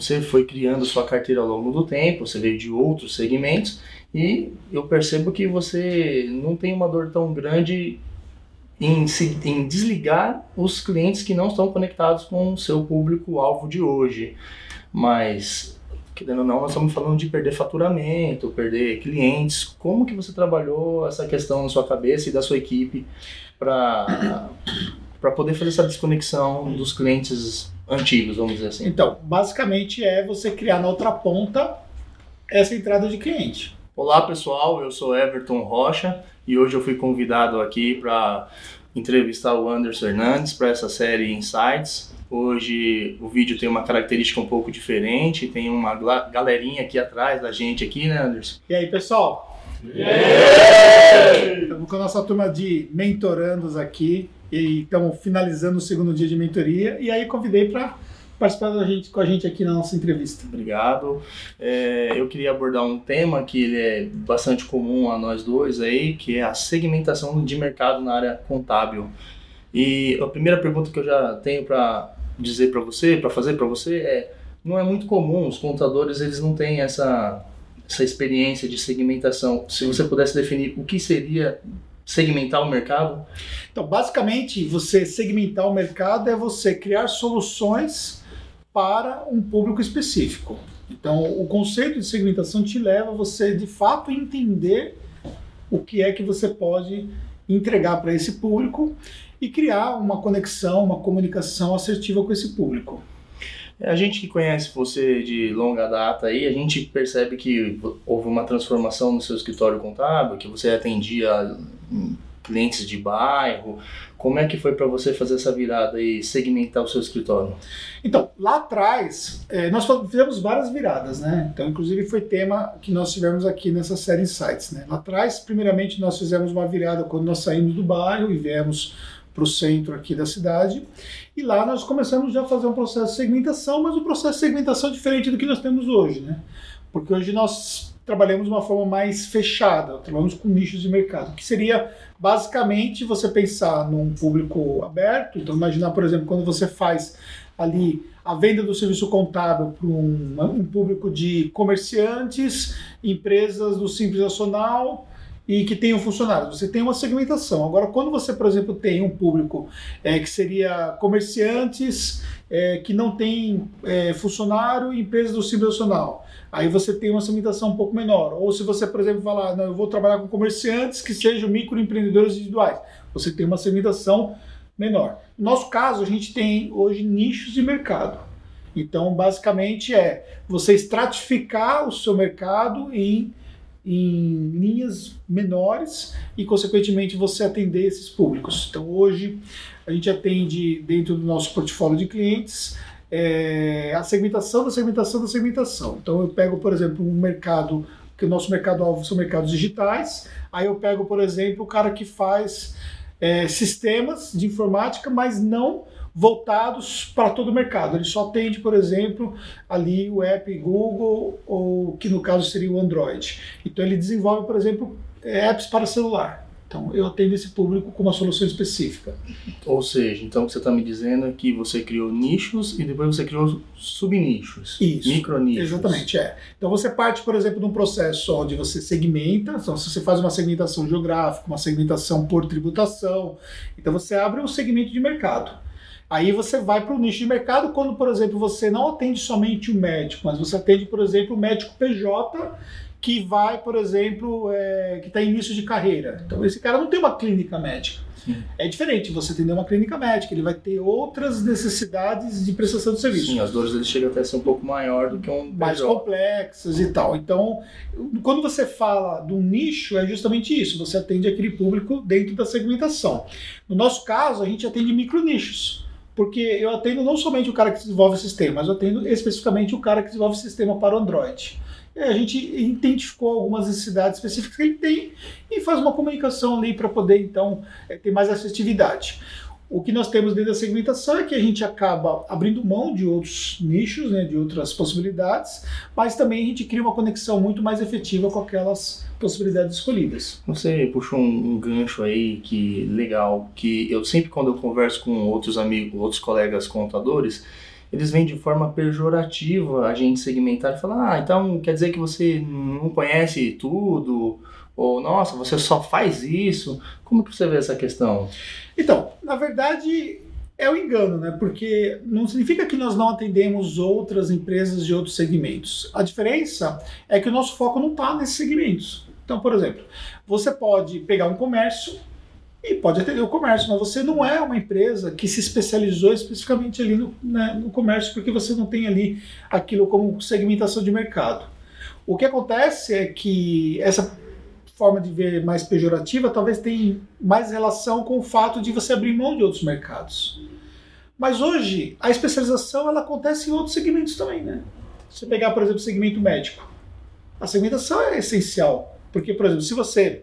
você foi criando sua carteira ao longo do tempo, você veio de outros segmentos e eu percebo que você não tem uma dor tão grande em, se, em desligar os clientes que não estão conectados com o seu público-alvo de hoje. Mas, querendo ou não, nós estamos falando de perder faturamento, perder clientes. Como que você trabalhou essa questão na sua cabeça e da sua equipe para poder fazer essa desconexão dos clientes antigos, vamos dizer assim? Então, basicamente é você criar na outra ponta essa entrada de cliente. Olá pessoal, eu sou Everton Rocha e hoje eu fui convidado aqui para entrevistar o Anderson Hernandes para essa série Insights. Hoje o vídeo tem uma característica um pouco diferente, tem uma galerinha aqui atrás da gente aqui, né, Anderson? E aí, pessoal? Yeah! Estamos com a nossa turma de mentorandos aqui e estamos finalizando o segundo dia de mentoria e aí convidei para participar da gente, com a gente aqui na nossa entrevista. Obrigado. É, eu queria abordar um tema que ele é bastante comum a nós dois aí, que é a segmentação de mercado na área contábil. E a primeira pergunta que eu já tenho para dizer para você, para fazer para você é, não é muito comum, os contadores eles não têm essa essa experiência de segmentação. Se você pudesse definir o que seria segmentar o mercado? Então, basicamente, você segmentar o mercado é você criar soluções para um público específico. Então, o conceito de segmentação te leva a você de fato entender o que é que você pode entregar para esse público e criar uma conexão, uma comunicação assertiva com esse público. A gente que conhece você de longa data aí, a gente percebe que houve uma transformação no seu escritório contábil, que você atendia clientes de bairro. Como é que foi para você fazer essa virada e segmentar o seu escritório? Então, lá atrás, é, nós fizemos várias viradas, né? Então, inclusive, foi tema que nós tivemos aqui nessa série Insights, né? Lá atrás, primeiramente, nós fizemos uma virada quando nós saímos do bairro e viemos para o centro aqui da cidade. E lá nós começamos já a fazer um processo de segmentação, mas um processo de segmentação diferente do que nós temos hoje, né? Porque hoje nós trabalhamos de uma forma mais fechada, trabalhamos com nichos de mercado, que seria basicamente você pensar num público aberto. Então, imaginar, por exemplo, quando você faz ali a venda do serviço contábil para um, um, público de comerciantes, empresas do Simples Nacional e que tenham funcionários. Você tem uma segmentação. Agora, quando você, por exemplo, tem um público é, que seria comerciantes é, que não tem é, funcionário e empresas do Simples Nacional aí você tem uma segmentação um pouco menor. Ou se você, por exemplo, falar, não, eu vou trabalhar com comerciantes que sejam microempreendedores individuais, você tem uma segmentação menor. No nosso caso, a gente tem hoje nichos de mercado. Então, basicamente é você estratificar o seu mercado em, em linhas menores e, consequentemente, você atender esses públicos. Então, hoje a gente atende dentro do nosso portfólio de clientes é, a segmentação da segmentação da segmentação. Então eu pego, por exemplo, um mercado, que o nosso mercado-alvo são mercados digitais, aí eu pego, por exemplo, o cara que faz é, sistemas de informática, mas não voltados para todo o mercado. Ele só atende, por exemplo, ali o app Google, ou que no caso seria o Android. Então ele desenvolve, por exemplo, apps para celular. Então, eu atendo esse público com uma solução específica. Ou seja, então o que você está me dizendo é que você criou nichos e depois você criou subnichos. Micronichos. Exatamente, é. Então você parte, por exemplo, de um processo onde você segmenta, então se você faz uma segmentação geográfica, uma segmentação por tributação, então você abre um segmento de mercado. Aí você vai para o nicho de mercado quando, por exemplo, você não atende somente o médico, mas você atende, por exemplo, o médico PJ que vai, por exemplo, é, que está em início de carreira. Então, esse cara não tem uma clínica médica. Sim. É diferente você atender uma clínica médica, ele vai ter outras necessidades de prestação de serviço. Sim, as dores dele chegam até a ser um pouco maior do que um mais complexas e tal. Então, quando você fala do nicho, é justamente isso, você atende aquele público dentro da segmentação. No nosso caso, a gente atende micro nichos. Porque eu atendo não somente o cara que desenvolve o sistema, mas eu atendo especificamente o cara que desenvolve o sistema para o Android a gente identificou algumas necessidades específicas que ele tem e faz uma comunicação ali para poder, então, é, ter mais assertividade. O que nós temos dentro da segmentação é que a gente acaba abrindo mão de outros nichos, né, de outras possibilidades, mas também a gente cria uma conexão muito mais efetiva com aquelas possibilidades escolhidas. Você puxou um, um gancho aí que legal, que eu sempre quando eu converso com outros amigos, outros colegas contadores, eles vêm de forma pejorativa a gente segmentar e falar, ah, então quer dizer que você não conhece tudo, ou nossa, você só faz isso. Como que você vê essa questão? Então, na verdade, é o um engano, né? Porque não significa que nós não atendemos outras empresas de outros segmentos. A diferença é que o nosso foco não está nesses segmentos. Então, por exemplo, você pode pegar um comércio e pode atender o comércio, mas você não é uma empresa que se especializou especificamente ali no, né, no comércio, porque você não tem ali aquilo como segmentação de mercado. O que acontece é que essa forma de ver mais pejorativa talvez tenha mais relação com o fato de você abrir mão de outros mercados. Mas hoje a especialização ela acontece em outros segmentos também, né? Se você pegar, por exemplo, o segmento médico, a segmentação é essencial, porque, por exemplo, se você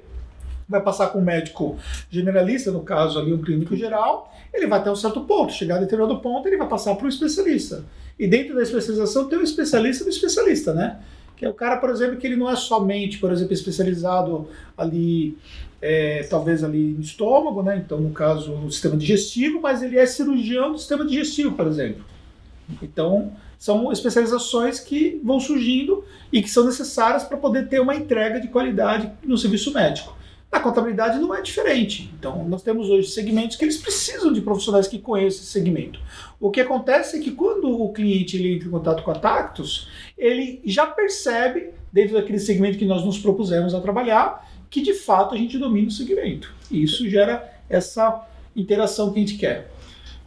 vai passar com um médico generalista, no caso ali um clínico geral, ele vai até um certo ponto, chegar a determinado ponto, ele vai passar para um especialista. E dentro da especialização tem um especialista do especialista, né? Que é o cara, por exemplo, que ele não é somente, por exemplo, especializado ali, é, talvez ali no estômago, né? Então, no caso, no sistema digestivo, mas ele é cirurgião do sistema digestivo, por exemplo. Então, são especializações que vão surgindo e que são necessárias para poder ter uma entrega de qualidade no serviço médico. Na contabilidade não é diferente. Então, nós temos hoje segmentos que eles precisam de profissionais que conheçam esse segmento. O que acontece é que quando o cliente ele entra em contato com a Tactus, ele já percebe, dentro daquele segmento que nós nos propusemos a trabalhar, que de fato a gente domina o segmento. E isso gera essa interação que a gente quer.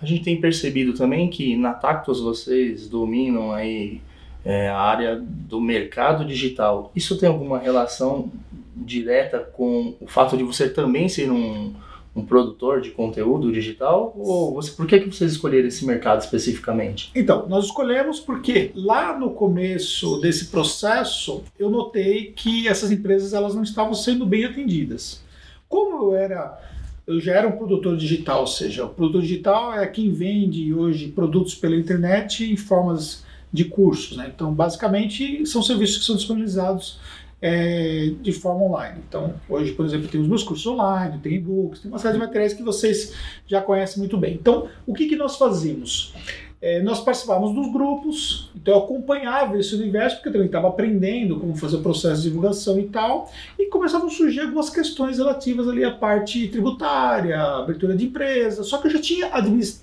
A gente tem percebido também que na Tactus vocês dominam aí é, a área do mercado digital. Isso tem alguma relação direta com o fato de você também ser um, um produtor de conteúdo digital? Ou você, por que, que vocês escolheram esse mercado especificamente? Então, nós escolhemos porque lá no começo desse processo eu notei que essas empresas elas não estavam sendo bem atendidas. Como eu era eu já era um produtor digital, ou seja, o produtor digital é quem vende hoje produtos pela internet em formas de cursos. Né? Então, basicamente, são serviços que são disponibilizados é, de forma online. Então, hoje, por exemplo, tem os meus cursos online, tem e-books, tem uma série de materiais que vocês já conhecem muito bem. Então, o que, que nós fazíamos? É, nós participávamos dos grupos, então eu acompanhava esse universo, porque eu também estava aprendendo como fazer o processo de divulgação e tal, e começavam a surgir algumas questões relativas ali à parte tributária, abertura de empresa, só que eu já tinha,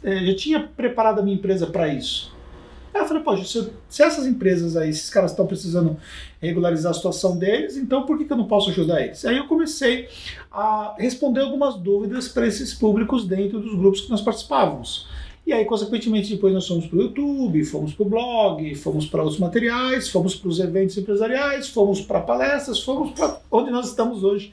é, já tinha preparado a minha empresa para isso. Aí eu falei, poxa, se, se, essas empresas aí, esses caras estão precisando regularizar a situação deles, então por que, que eu não posso ajudar eles? Aí eu comecei a responder algumas dúvidas para esses públicos dentro dos grupos que nós participávamos. E aí, consequentemente, depois nós fomos para o YouTube, fomos para o blog, fomos para outros materiais, fomos para os eventos empresariais, fomos para palestras, fomos para onde nós estamos hoje,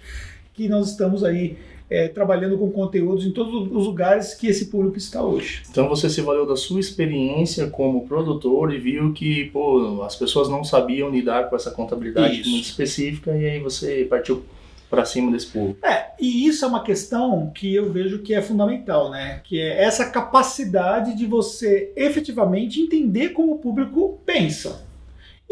que nós estamos aí é, trabalhando com conteúdos em todos os lugares que esse público está hoje. Então você se valeu da sua experiência como produtor e viu que pô, as pessoas não sabiam lidar com essa contabilidade isso. muito específica e aí você partiu para cima desse público. É, e isso é uma questão que eu vejo que é fundamental, né? Que é essa capacidade de você efetivamente entender como o público pensa.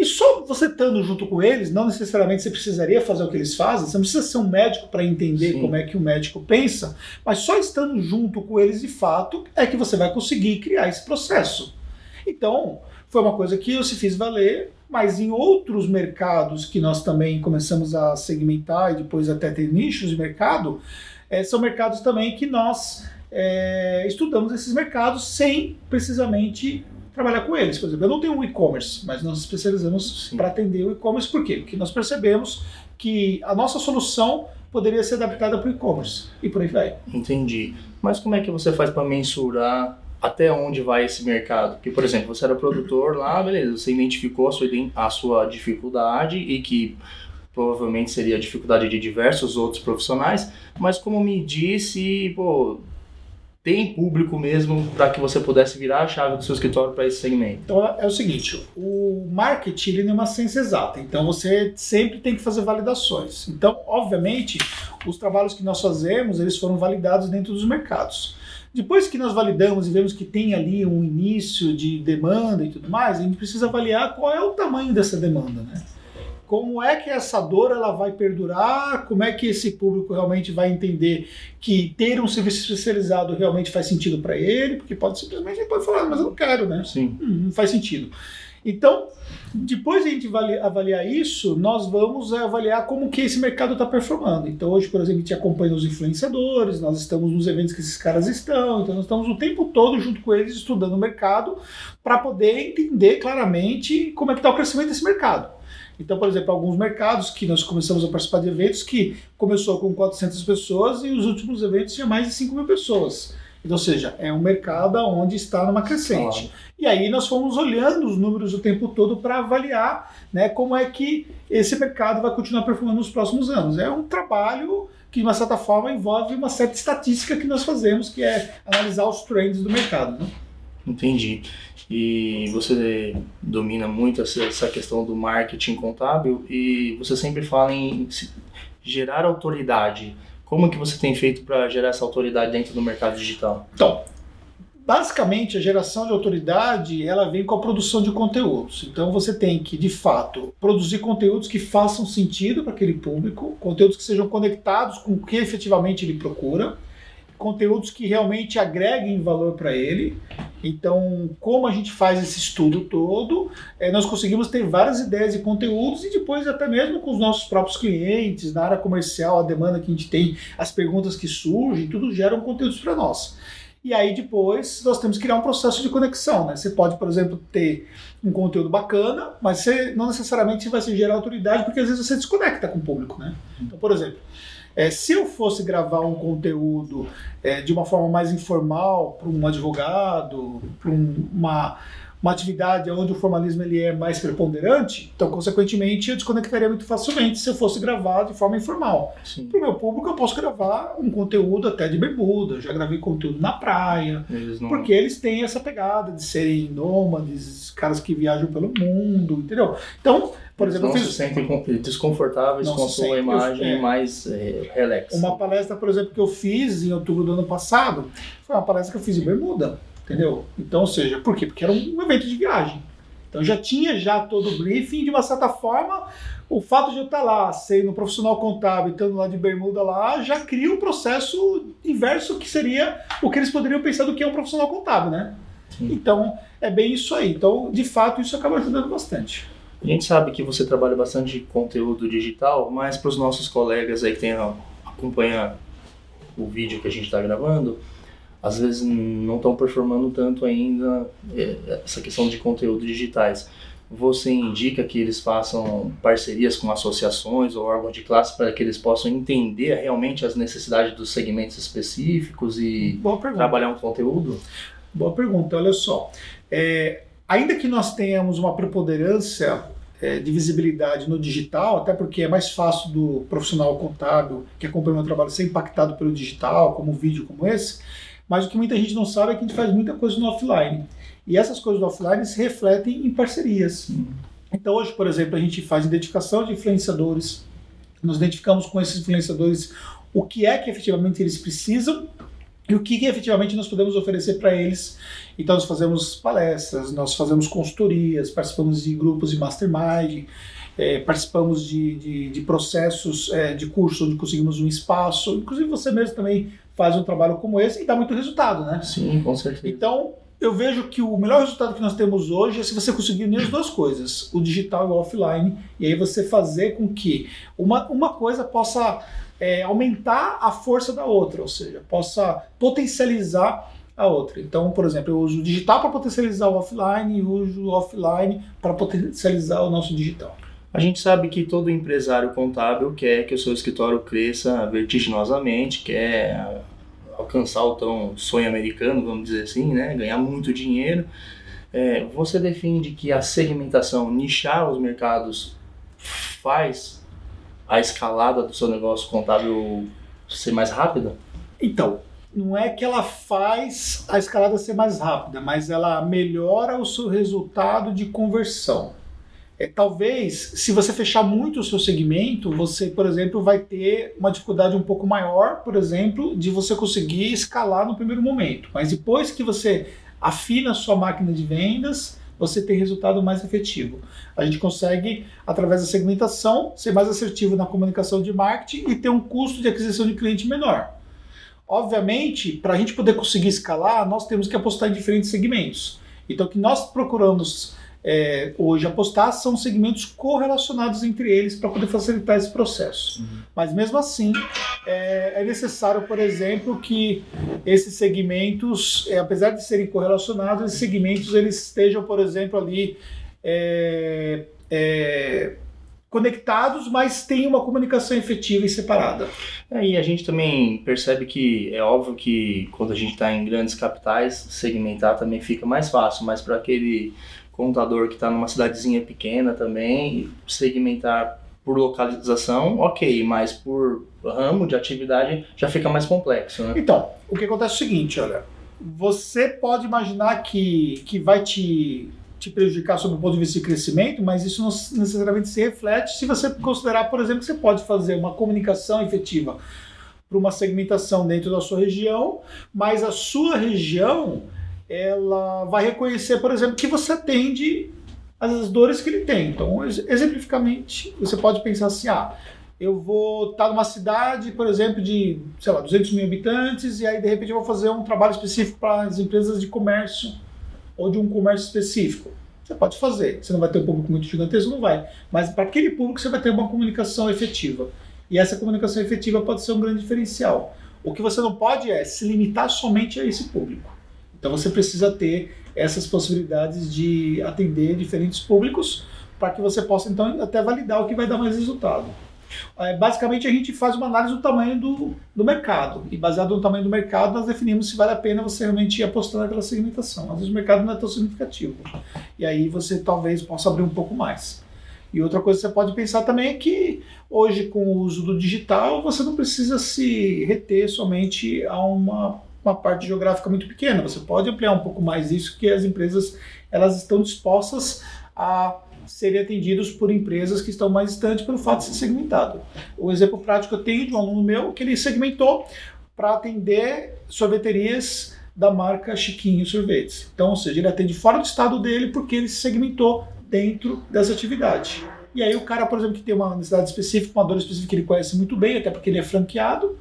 E só você estando junto com eles, não necessariamente você precisaria fazer o que eles fazem, você não precisa ser um médico para entender Sim. como é que o médico pensa, mas só estando junto com eles de fato é que você vai conseguir criar esse processo. Então, foi uma coisa que eu se fiz valer, mas em outros mercados que nós também começamos a segmentar e depois até ter nichos de mercado, é, são mercados também que nós é, estudamos esses mercados sem precisamente trabalhar com eles. Por exemplo, eu não tenho um e-commerce, mas nós especializamos para atender o e-commerce. Por quê? Porque nós percebemos que a nossa solução poderia ser adaptada para o e-commerce e por aí vai. Entendi. Mas como é que você faz para mensurar até onde vai esse mercado? Porque, por exemplo, você era produtor lá, beleza, você identificou a sua, a sua dificuldade e que provavelmente seria a dificuldade de diversos outros profissionais, mas como me disse, pô, tem público mesmo para que você pudesse virar a chave do seu escritório para esse segmento? Então é o seguinte, o marketing ele não é uma ciência exata, então você sempre tem que fazer validações. Então, obviamente, os trabalhos que nós fazemos, eles foram validados dentro dos mercados. Depois que nós validamos e vemos que tem ali um início de demanda e tudo mais, a gente precisa avaliar qual é o tamanho dessa demanda, né? Como é que essa dor ela vai perdurar, como é que esse público realmente vai entender que ter um serviço especializado realmente faz sentido para ele, porque pode simplesmente ele pode falar, mas eu não quero, né? Sim. Hum, não faz sentido. Então, depois de a gente avaliar isso, nós vamos avaliar como que esse mercado está performando. Então, hoje, por exemplo, a gente acompanha os influenciadores, nós estamos nos eventos que esses caras estão, então nós estamos o tempo todo junto com eles estudando o mercado para poder entender claramente como é que está o crescimento desse mercado. Então, por exemplo, alguns mercados que nós começamos a participar de eventos que começou com 400 pessoas e os últimos eventos tinha mais de 5 mil pessoas. Então, ou seja, é um mercado onde está numa crescente. E aí nós fomos olhando os números o tempo todo para avaliar né, como é que esse mercado vai continuar performando nos próximos anos. É um trabalho que, de uma certa forma, envolve uma certa estatística que nós fazemos, que é analisar os trends do mercado. Né? Entendi. E você domina muito essa questão do marketing contábil e você sempre fala em gerar autoridade. Como que você tem feito para gerar essa autoridade dentro do mercado digital? Então, basicamente a geração de autoridade ela vem com a produção de conteúdos. Então você tem que, de fato, produzir conteúdos que façam sentido para aquele público, conteúdos que sejam conectados com o que efetivamente ele procura conteúdos que realmente agreguem valor para ele. Então, como a gente faz esse estudo todo, é, nós conseguimos ter várias ideias de conteúdos e depois até mesmo com os nossos próprios clientes, na área comercial, a demanda que a gente tem, as perguntas que surgem, tudo geram conteúdos para nós. E aí depois nós temos que criar um processo de conexão. Né? Você pode, por exemplo, ter um conteúdo bacana, mas você não necessariamente vai se gerar autoridade, porque às vezes você desconecta com o público. Né? Então, por exemplo, é, se eu fosse gravar um conteúdo é, de uma forma mais informal para um advogado, para um, uma, uma atividade onde o formalismo ele é mais preponderante, então, consequentemente, eu desconectaria muito facilmente se eu fosse gravar de forma informal. Para o meu público, eu posso gravar um conteúdo até de bermuda, eu já gravei conteúdo na praia, eles não... porque eles têm essa pegada de serem nômades, caras que viajam pelo mundo, entendeu? Então, por exemplo, não fiz... se sentem desconfortáveis não com a sua imagem eu, é, mais é, relax. Uma palestra, por exemplo, que eu fiz em outubro do ano passado, foi uma palestra que eu fiz em Bermuda, entendeu? Então, ou seja, por quê? Porque era um evento de viagem. Então já tinha já todo o briefing, de uma certa forma, o fato de eu estar lá, sendo profissional contábil, estando lá de bermuda lá, já cria um processo inverso que seria o que eles poderiam pensar do que é um profissional contábil, né? Sim. Então, é bem isso aí. Então, de fato, isso acaba ajudando bastante. A gente sabe que você trabalha bastante conteúdo digital, mas para os nossos colegas aí que tem, acompanham o vídeo que a gente está gravando, às vezes não estão performando tanto ainda é, essa questão de conteúdo digitais. Você indica que eles façam parcerias com associações ou órgãos de classe para que eles possam entender realmente as necessidades dos segmentos específicos e trabalhar um conteúdo? Boa pergunta, olha só. É, ainda que nós tenhamos uma preponderância é, de visibilidade no digital, até porque é mais fácil do profissional contábil que acompanha o meu trabalho ser impactado pelo digital, como um vídeo como esse, mas o que muita gente não sabe é que a gente faz muita coisa no offline. E essas coisas no offline se refletem em parcerias. Então hoje, por exemplo, a gente faz identificação de influenciadores, nós identificamos com esses influenciadores o que é que efetivamente eles precisam e o que, efetivamente nós podemos oferecer para eles. Então, nós fazemos palestras, nós fazemos consultorias, participamos de grupos de mastermind, é, participamos de, de, de processos é, de curso onde conseguimos um espaço. Inclusive, você mesmo também faz um trabalho como esse e dá muito resultado, né? Sim, com certeza. Então, eu vejo que o melhor resultado que nós temos hoje é se você conseguir unir as duas coisas, o digital e o offline, e aí você fazer com que uma, uma coisa possa é, aumentar a força da outra, ou seja, possa potencializar a outra. Então, por exemplo, eu uso o digital para potencializar o offline e uso o offline para potencializar o nosso digital. A gente sabe que todo empresário contábil quer que o seu escritório cresça vertiginosamente, quer alcançar o tão sonho americano, vamos dizer assim, né? ganhar muito dinheiro. É, você defende que a segmentação, nichar os mercados, faz a escalada do seu negócio contábil ser mais rápida? Então, não é que ela faz a escalada ser mais rápida, mas ela melhora o seu resultado de conversão. É, talvez, se você fechar muito o seu segmento, você, por exemplo, vai ter uma dificuldade um pouco maior, por exemplo, de você conseguir escalar no primeiro momento. Mas depois que você afina a sua máquina de vendas, você tem resultado mais efetivo. A gente consegue, através da segmentação, ser mais assertivo na comunicação de marketing e ter um custo de aquisição de cliente menor. Obviamente, para a gente poder conseguir escalar, nós temos que apostar em diferentes segmentos. Então, o que nós procuramos é, hoje apostar são segmentos correlacionados entre eles para poder facilitar esse processo. Uhum. Mas mesmo assim, é, é, necessário, por exemplo, que esses segmentos, é, apesar de serem correlacionados, esses segmentos eles estejam, por exemplo, ali é, é, conectados, mas tem uma comunicação efetiva e separada. É, e a gente também percebe que é óbvio que quando a gente está em grandes capitais, segmentar também fica mais fácil, mas para aquele contador que está numa cidadezinha pequena também, segmentar por localização, ok, mas por ramo de atividade já fica mais complexo, né? Então, o que acontece é o seguinte, olha, você pode imaginar que, que vai te, te prejudicar sob o ponto de vista de crescimento, mas isso não necessariamente se reflete se você considerar, por exemplo, que você pode fazer uma comunicação efetiva para uma segmentação dentro da sua região, mas a sua região ela vai reconhecer, por exemplo, que você atende as dores que ele tem. Então, exemplificamente, você pode pensar assim, ah, eu vou estar numa cidade, por exemplo, de, sei lá, 200 mil habitantes, e aí, de repente, eu vou fazer um trabalho específico para as empresas de comércio ou de um comércio específico. Você pode fazer. Você não vai ter um público muito gigantesco, não vai. Mas para aquele público você vai ter uma comunicação efetiva. E essa comunicação efetiva pode ser um grande diferencial. O que você não pode é se limitar somente a esse público. Então você precisa ter essas possibilidades de atender diferentes públicos para que você possa então até validar o que vai dar mais resultado. É, basicamente a gente faz uma análise do tamanho do, do mercado e baseado no tamanho do mercado nós definimos se vale a pena você realmente ir apostando naquela segmentação. Às vezes o mercado não é tão significativo e aí você talvez possa abrir um pouco mais. E outra coisa que você pode pensar também é que hoje com o uso do digital você não precisa se reter somente a uma uma parte geográfica muito pequena. Você pode ampliar um pouco mais isso, que as empresas elas estão dispostas a serem atendidos por empresas que estão mais distantes pelo fato de ser segmentado. O exemplo prático eu tenho de um aluno meu que ele segmentou para atender sorveterias da marca Chiquinho Sorvetes. Então, ou seja, ele atende fora do estado dele porque ele se segmentou dentro dessa atividade. E aí o cara, por exemplo, que tem uma necessidade específica, uma dor específica que ele conhece muito bem, até porque ele é franqueado,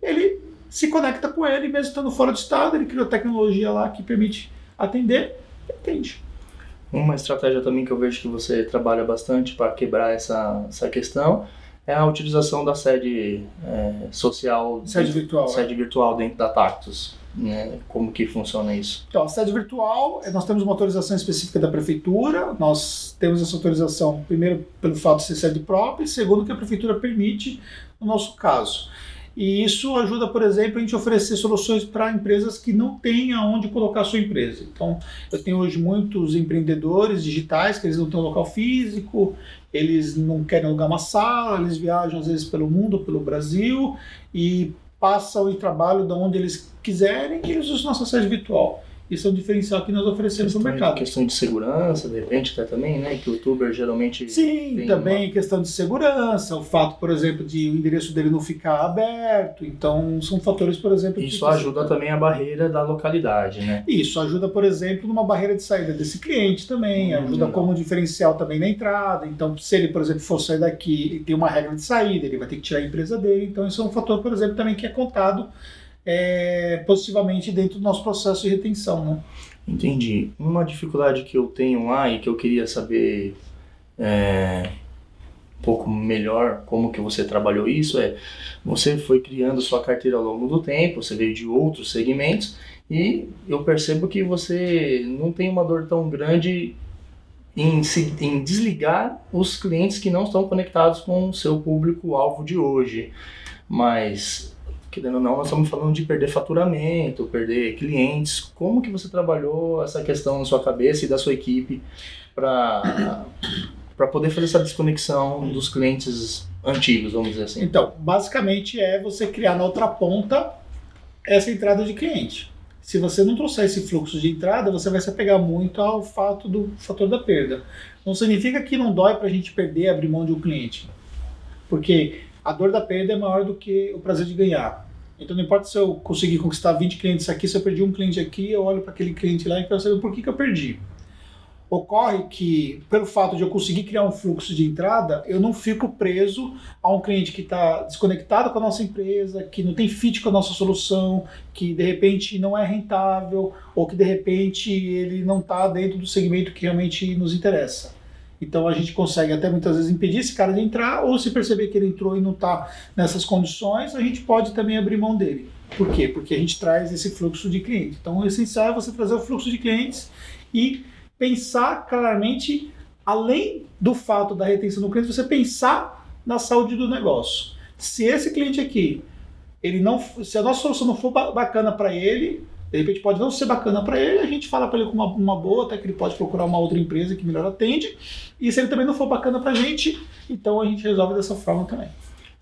ele se conecta com ele, mesmo estando fora do estado, ele criou tecnologia lá que permite atender e atende. Uma estratégia também que eu vejo que você trabalha bastante para quebrar essa, essa questão é a utilização da sede é, social, sede virtual, sede é. virtual dentro da Tactus. Né? Como que funciona isso? Então, a sede virtual, nós temos uma autorização específica da prefeitura, nós temos essa autorização, primeiro, pelo fato de ser sede própria, e segundo, que a prefeitura permite, no nosso caso. E isso ajuda, por exemplo, a gente oferecer soluções para empresas que não têm aonde colocar a sua empresa. Então, eu tenho hoje muitos empreendedores digitais que eles não têm um local físico, eles não querem alugar uma sala, eles viajam às vezes pelo mundo, pelo Brasil e passam e trabalham de onde eles quiserem e eles usam nossa sede virtual. Isso é um diferencial que nós oferecemos no mercado. Questão de segurança, de repente, até também, né? Que o youtuber geralmente. Sim, também uma... questão de segurança, o fato, por exemplo, de o endereço dele não ficar aberto. Então, são fatores, por exemplo. Isso ajuda também a barreira da localidade, né? Isso ajuda, por exemplo, numa barreira de saída desse cliente também, hum, ajuda como diferencial também na entrada. Então, se ele, por exemplo, for sair daqui e tem uma regra de saída, ele vai ter que tirar a empresa dele. Então, isso é um fator, por exemplo, também que é contado é, positivamente dentro do nosso processo de retenção. Né? Entendi. Uma dificuldade que eu tenho lá e que eu queria saber é, um pouco melhor como que você trabalhou isso é você foi criando sua carteira ao longo do tempo, você veio de outros segmentos e eu percebo que você não tem uma dor tão grande em, se, em desligar os clientes que não estão conectados com o seu público-alvo de hoje. Mas querendo ou não, nós estamos falando de perder faturamento, perder clientes. Como que você trabalhou essa questão na sua cabeça e da sua equipe para para poder fazer essa desconexão dos clientes antigos, vamos dizer assim? Então, basicamente é você criar na outra ponta essa entrada de cliente. Se você não trouxer esse fluxo de entrada, você vai se apegar muito ao fato do fator da perda. Não significa que não dói para a gente perder, abrir mão de um cliente. Porque a dor da perda é maior do que o prazer de ganhar. Então não importa se eu conseguir conquistar 20 clientes aqui, se eu perdi um cliente aqui, eu olho para aquele cliente lá e quero saber por que, que eu perdi. Ocorre que, pelo fato de eu conseguir criar um fluxo de entrada, eu não fico preso a um cliente que está desconectado com a nossa empresa, que não tem fit com a nossa solução, que de repente não é rentável, ou que de repente ele não está dentro do segmento que realmente nos interessa. Então a gente consegue até muitas vezes impedir esse cara de entrar, ou se perceber que ele entrou e não está nessas condições, a gente pode também abrir mão dele. Por quê? Porque a gente traz esse fluxo de clientes. Então o essencial é você trazer o fluxo de clientes e pensar claramente, além do fato da retenção do cliente, você pensar na saúde do negócio. Se esse cliente aqui, ele não, se a nossa solução não for bacana para ele, de repente pode não ser bacana para ele, a gente fala para ele com uma, uma, boa, até que ele pode procurar uma outra empresa que melhor atende. E se ele também não for bacana para a gente, então a gente resolve dessa forma também.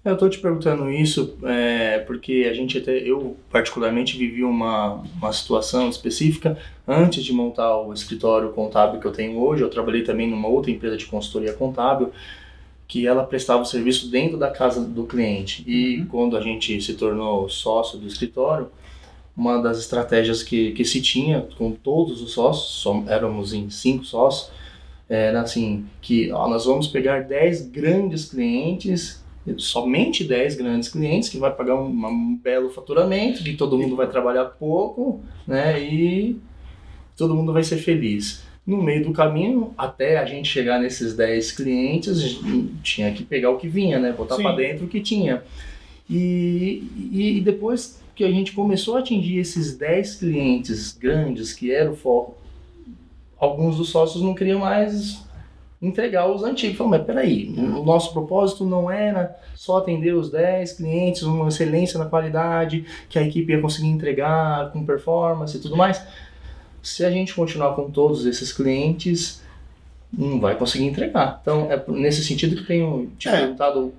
Eu estou te perguntando isso é, porque a gente até, eu particularmente vivi uma, uma situação específica antes de montar o escritório contábil que eu tenho hoje. Eu trabalhei também numa outra empresa de consultoria contábil que ela prestava o serviço dentro da casa do cliente. E uhum. quando a gente se tornou sócio do escritório, uma das estratégias que, que se tinha com todos os sócios, éramos em cinco sócios, era assim, que ó, nós vamos pegar 10 grandes clientes somente 10 grandes clientes que vai pagar um, um, belo faturamento, que todo mundo vai trabalhar pouco, né? E todo mundo vai ser feliz. No meio do caminho, até a gente chegar nesses 10 clientes, tinha que pegar o que vinha, né? Botar para dentro o que tinha. E, e, depois que a gente começou a atingir esses 10 clientes grandes, que era o foco, alguns dos sócios não queriam mais entregar os antigos. Falou, mas peraí, o nosso propósito não era só atender os 10 clientes, uma excelência na qualidade, que a equipe ia conseguir entregar com performance e tudo mais. Se a gente continuar com todos esses clientes, não vai conseguir entregar. Então, é nesse sentido que tenho te é. perguntado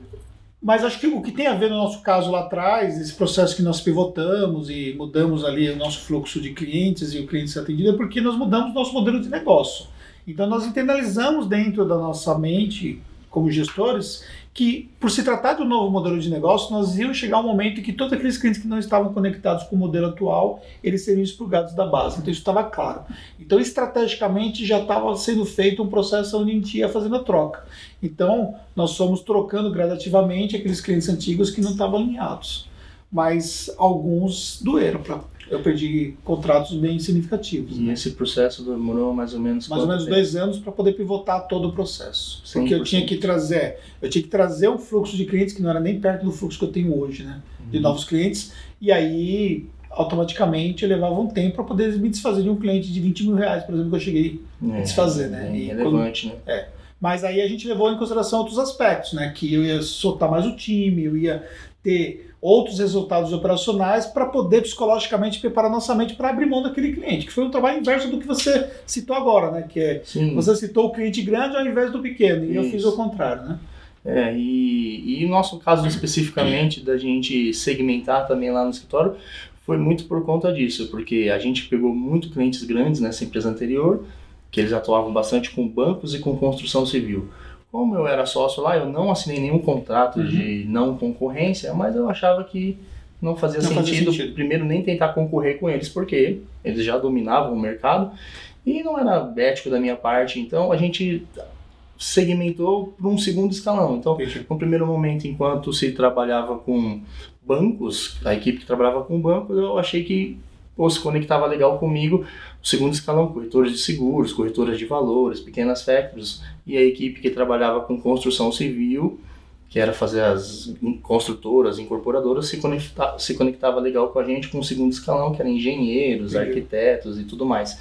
mas acho que o que tem a ver no nosso caso lá atrás, esse processo que nós pivotamos e mudamos ali o nosso fluxo de clientes e o cliente ser atendido, é porque nós mudamos o nosso modelo de negócio. Então nós internalizamos dentro da nossa mente, como gestores, que por se tratar um novo modelo de negócio, nós íamos chegar um momento em que todos aqueles clientes que não estavam conectados com o modelo atual, eles seriam expurgados da base. Então isso estava claro. Então estrategicamente já estava sendo feito um processo onde a gente ia fazendo a troca. Então nós fomos trocando gradativamente aqueles clientes antigos que não estavam alinhados. Mas alguns doeram para eu perdi contratos bem significativos. E né? esse processo demorou mais ou menos mais ou menos tempo? dois anos para poder pivotar todo o processo, 100%. porque eu tinha que trazer, eu tinha que trazer um fluxo de clientes que não era nem perto do fluxo que eu tenho hoje, né, de uhum. novos clientes, e aí automaticamente levava um tempo para poder me desfazer de um cliente de 20 mil reais, por exemplo, que eu cheguei é, a desfazer, né? É relevante, quando, né? É. Mas aí a gente levou em consideração outros aspectos, né? Que eu ia soltar mais o time, eu ia ter outros resultados operacionais para poder psicologicamente preparar nossa mente para abrir mão daquele cliente, que foi um trabalho inverso do que você citou agora, né? Que é, Sim. você citou o cliente grande ao invés do pequeno, e Isso. eu fiz o contrário, né? É, e, e no nosso caso especificamente da gente segmentar também lá no escritório, foi muito por conta disso, porque a gente pegou muito clientes grandes nessa empresa anterior, que eles atuavam bastante com bancos e com construção civil. Como eu era sócio lá, eu não assinei nenhum contrato uhum. de não concorrência, mas eu achava que não fazia, não sentido, fazia sentido, primeiro, nem tentar concorrer com eles, porque eles já dominavam o mercado e não era ético da minha parte. Então a gente segmentou para um segundo escalão. Então, no primeiro momento, enquanto se trabalhava com bancos, a equipe que trabalhava com bancos, eu achei que ou se conectava legal comigo, o segundo escalão, corretores de seguros, corretoras de valores, pequenas factories, e a equipe que trabalhava com construção civil, que era fazer as construtoras, incorporadoras, se, conecta, se conectava legal com a gente com o segundo escalão, que era engenheiros, arquitetos e tudo mais.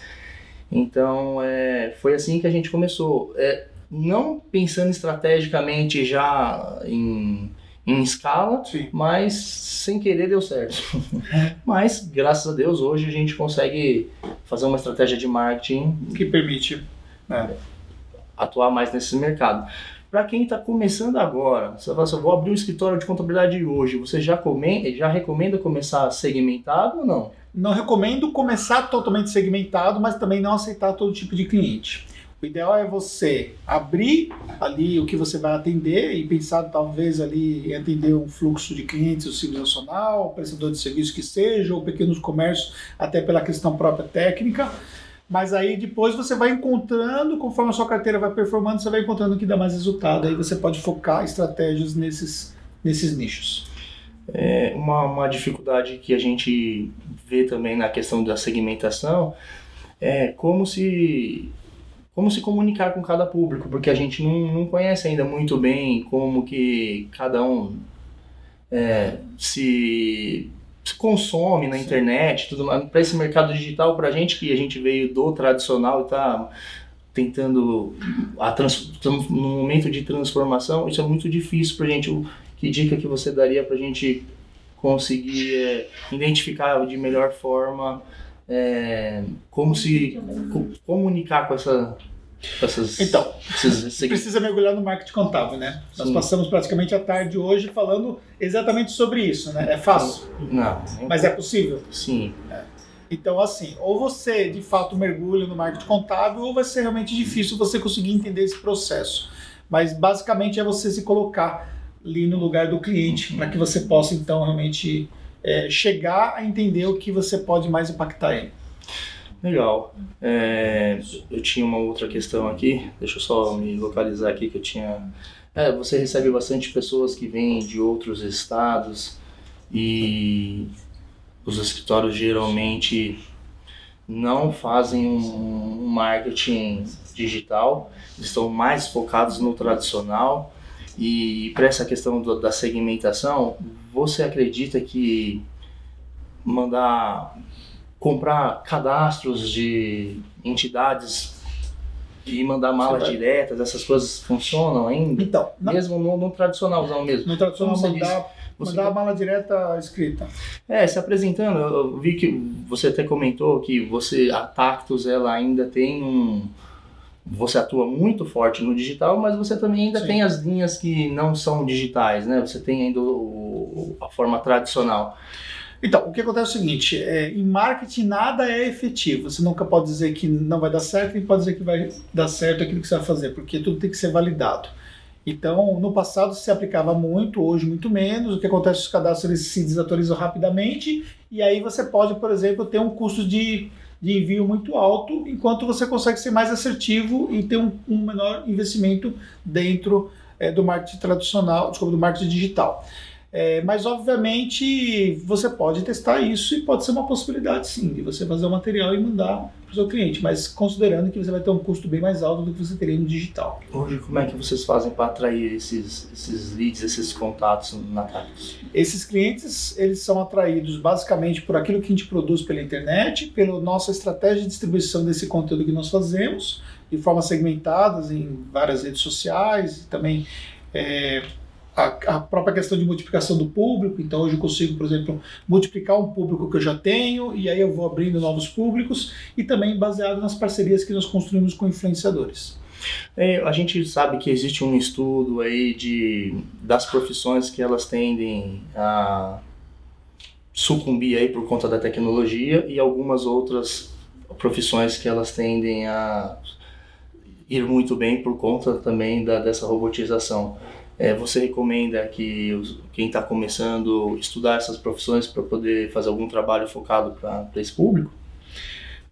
Então, é, foi assim que a gente começou. É, não pensando estrategicamente já em em escala, Sim. mas sem querer deu certo. mas, graças a Deus, hoje a gente consegue fazer uma estratégia de marketing que permite né, atuar mais nesse mercado. Para quem está começando agora, você fala assim, eu vou abrir um escritório de contabilidade hoje, você já, come, já recomenda começar segmentado ou não? Não recomendo começar totalmente segmentado, mas também não aceitar todo tipo de cliente. O ideal é você abrir ali o que você vai atender e pensar talvez ali em atender um fluxo de clientes, o simples nacional, prestador de serviço que seja, ou pequenos comércios, até pela questão própria técnica. Mas aí depois você vai encontrando, conforme a sua carteira vai performando, você vai encontrando o que dá mais resultado. Aí você pode focar estratégias nesses, nesses nichos. É uma, uma dificuldade que a gente vê também na questão da segmentação é como se como se comunicar com cada público, porque a gente não, não conhece ainda muito bem como que cada um é, se, se, consome na Sim. internet, tudo. Para esse mercado digital, para a gente que a gente veio do tradicional e está tentando a trans, no momento de transformação, isso é muito difícil para a gente. Que dica que você daria para a gente conseguir é, identificar de melhor forma é, como se comunicar com essa essas, então, esses, precisa mergulhar no marketing contábil, né? Sim. Nós passamos praticamente a tarde hoje falando exatamente sobre isso, né? É fácil? Não. Mas é possível? Sim. É. Então, assim, ou você de fato mergulha no marketing contábil, ou vai ser realmente difícil você conseguir entender esse processo. Mas basicamente é você se colocar ali no lugar do cliente, para que você possa então realmente é, chegar a entender o que você pode mais impactar ele. Legal. É, eu tinha uma outra questão aqui, deixa eu só me localizar aqui que eu tinha. É, você recebe bastante pessoas que vêm de outros estados e os escritórios geralmente não fazem um, marketing digital, estão mais focados no tradicional. E para essa questão do, da segmentação, você acredita que mandar comprar cadastros de entidades e mandar malas diretas, essas coisas funcionam ainda? Então, mesmo no, no tradicionalzão mesmo. No tradicional mandar, você mandar a mala direta escrita. É, se apresentando, eu vi que você até comentou que você a Tactus ela ainda tem um você atua muito forte no digital, mas você também ainda Sim. tem as linhas que não são digitais, né? Você tem ainda o, a forma tradicional. Então, o que acontece é o seguinte: é, em marketing nada é efetivo. Você nunca pode dizer que não vai dar certo, nem pode dizer que vai dar certo aquilo que você vai fazer, porque tudo tem que ser validado. Então, no passado se aplicava muito, hoje muito menos. O que acontece é os cadastros eles se desatualizam rapidamente e aí você pode, por exemplo, ter um custo de, de envio muito alto, enquanto você consegue ser mais assertivo e ter um, um menor investimento dentro é, do marketing tradicional, desculpa, do marketing digital. É, mas, obviamente, você pode testar isso e pode ser uma possibilidade, sim, de você fazer o material e mandar para o seu cliente, mas considerando que você vai ter um custo bem mais alto do que você teria no digital. Hoje, como é que vocês fazem para atrair esses, esses leads, esses contatos na Tactus? Esses clientes, eles são atraídos basicamente por aquilo que a gente produz pela internet, pela nossa estratégia de distribuição desse conteúdo que nós fazemos, de forma segmentadas em várias redes sociais, e também é, a, a, própria questão de multiplicação do público. Então, hoje eu consigo, por exemplo, multiplicar um público que eu já tenho e aí eu vou abrindo novos públicos e também baseado nas parcerias que nós construímos com influenciadores. É, a gente sabe que existe um estudo aí de, das profissões que elas tendem a sucumbir aí por conta da tecnologia e algumas outras profissões que elas tendem a ir muito bem por conta também da, dessa robotização. É, você recomenda que os, quem está começando estudar essas profissões para poder fazer algum trabalho focado para esse público?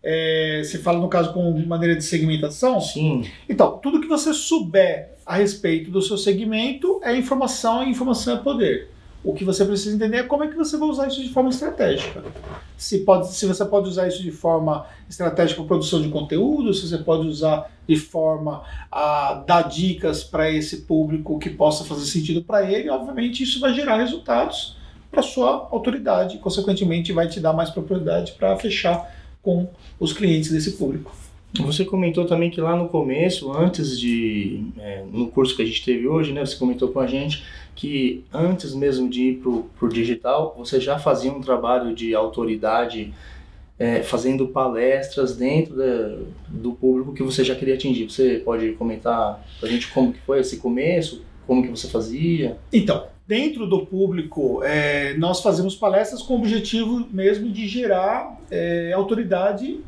É, você fala no caso com maneira de segmentação? Sim. Então, tudo que você souber a respeito do seu segmento é informação e informação é poder. O que você precisa entender é como é que você vai usar isso de forma estratégica. Se, pode, se você pode usar isso de forma estratégica para produção de conteúdo, se você pode usar de forma a dar dicas para esse público que possa fazer sentido para ele, obviamente isso vai gerar resultados para sua autoridade, consequentemente vai te dar mais propriedade para fechar com os clientes desse público. Você comentou também que lá no começo, antes de. É, no curso que a gente teve hoje, né, você comentou com a gente que antes mesmo de ir para o digital, você já fazia um trabalho de autoridade é, fazendo palestras dentro da, do público que você já queria atingir. Você pode comentar para a gente como que foi esse começo, como que você fazia? Então, dentro do público, é, nós fazemos palestras com o objetivo mesmo de gerar é, autoridade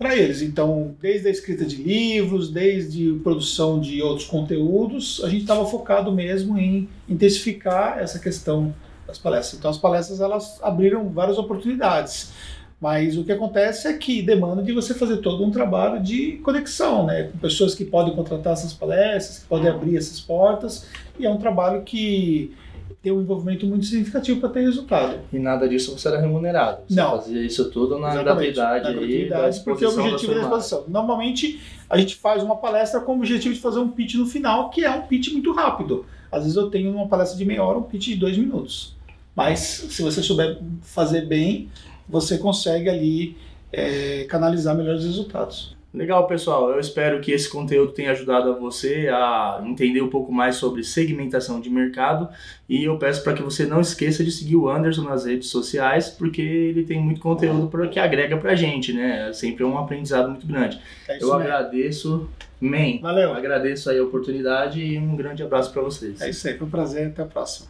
para eles. Então, desde a escrita de livros, desde a produção de outros conteúdos, a gente estava focado mesmo em intensificar essa questão das palestras. Então, as palestras elas abriram várias oportunidades. Mas o que acontece é que demanda de você fazer todo um trabalho de conexão, né? Com pessoas que podem contratar essas palestras, que podem abrir essas portas, e é um trabalho que tem um envolvimento muito significativo para ter resultado. E nada disso você era remunerado. Você Não. fazia isso tudo na Exatamente, gratuidade, na aí, gratuidade, da porque o exposição objetivo da da exposição. Normalmente a gente faz uma palestra com o objetivo de fazer um pitch no final, que é um pitch muito rápido. Às vezes eu tenho uma palestra de meia hora, um pitch de dois minutos. Mas se você souber fazer bem, você consegue ali é, canalizar melhores resultados. Legal, pessoal. Eu espero que esse conteúdo tenha ajudado a você a entender um pouco mais sobre segmentação de mercado. E eu peço para que você não esqueça de seguir o Anderson nas redes sociais, porque ele tem muito conteúdo pra- que agrega pra gente, né? Sempre é um aprendizado muito grande. É Eu mesmo. agradeço, man. Valeu. Agradeço aí a oportunidade e um grande abraço para vocês. É isso aí, foi um prazer, até a próxima.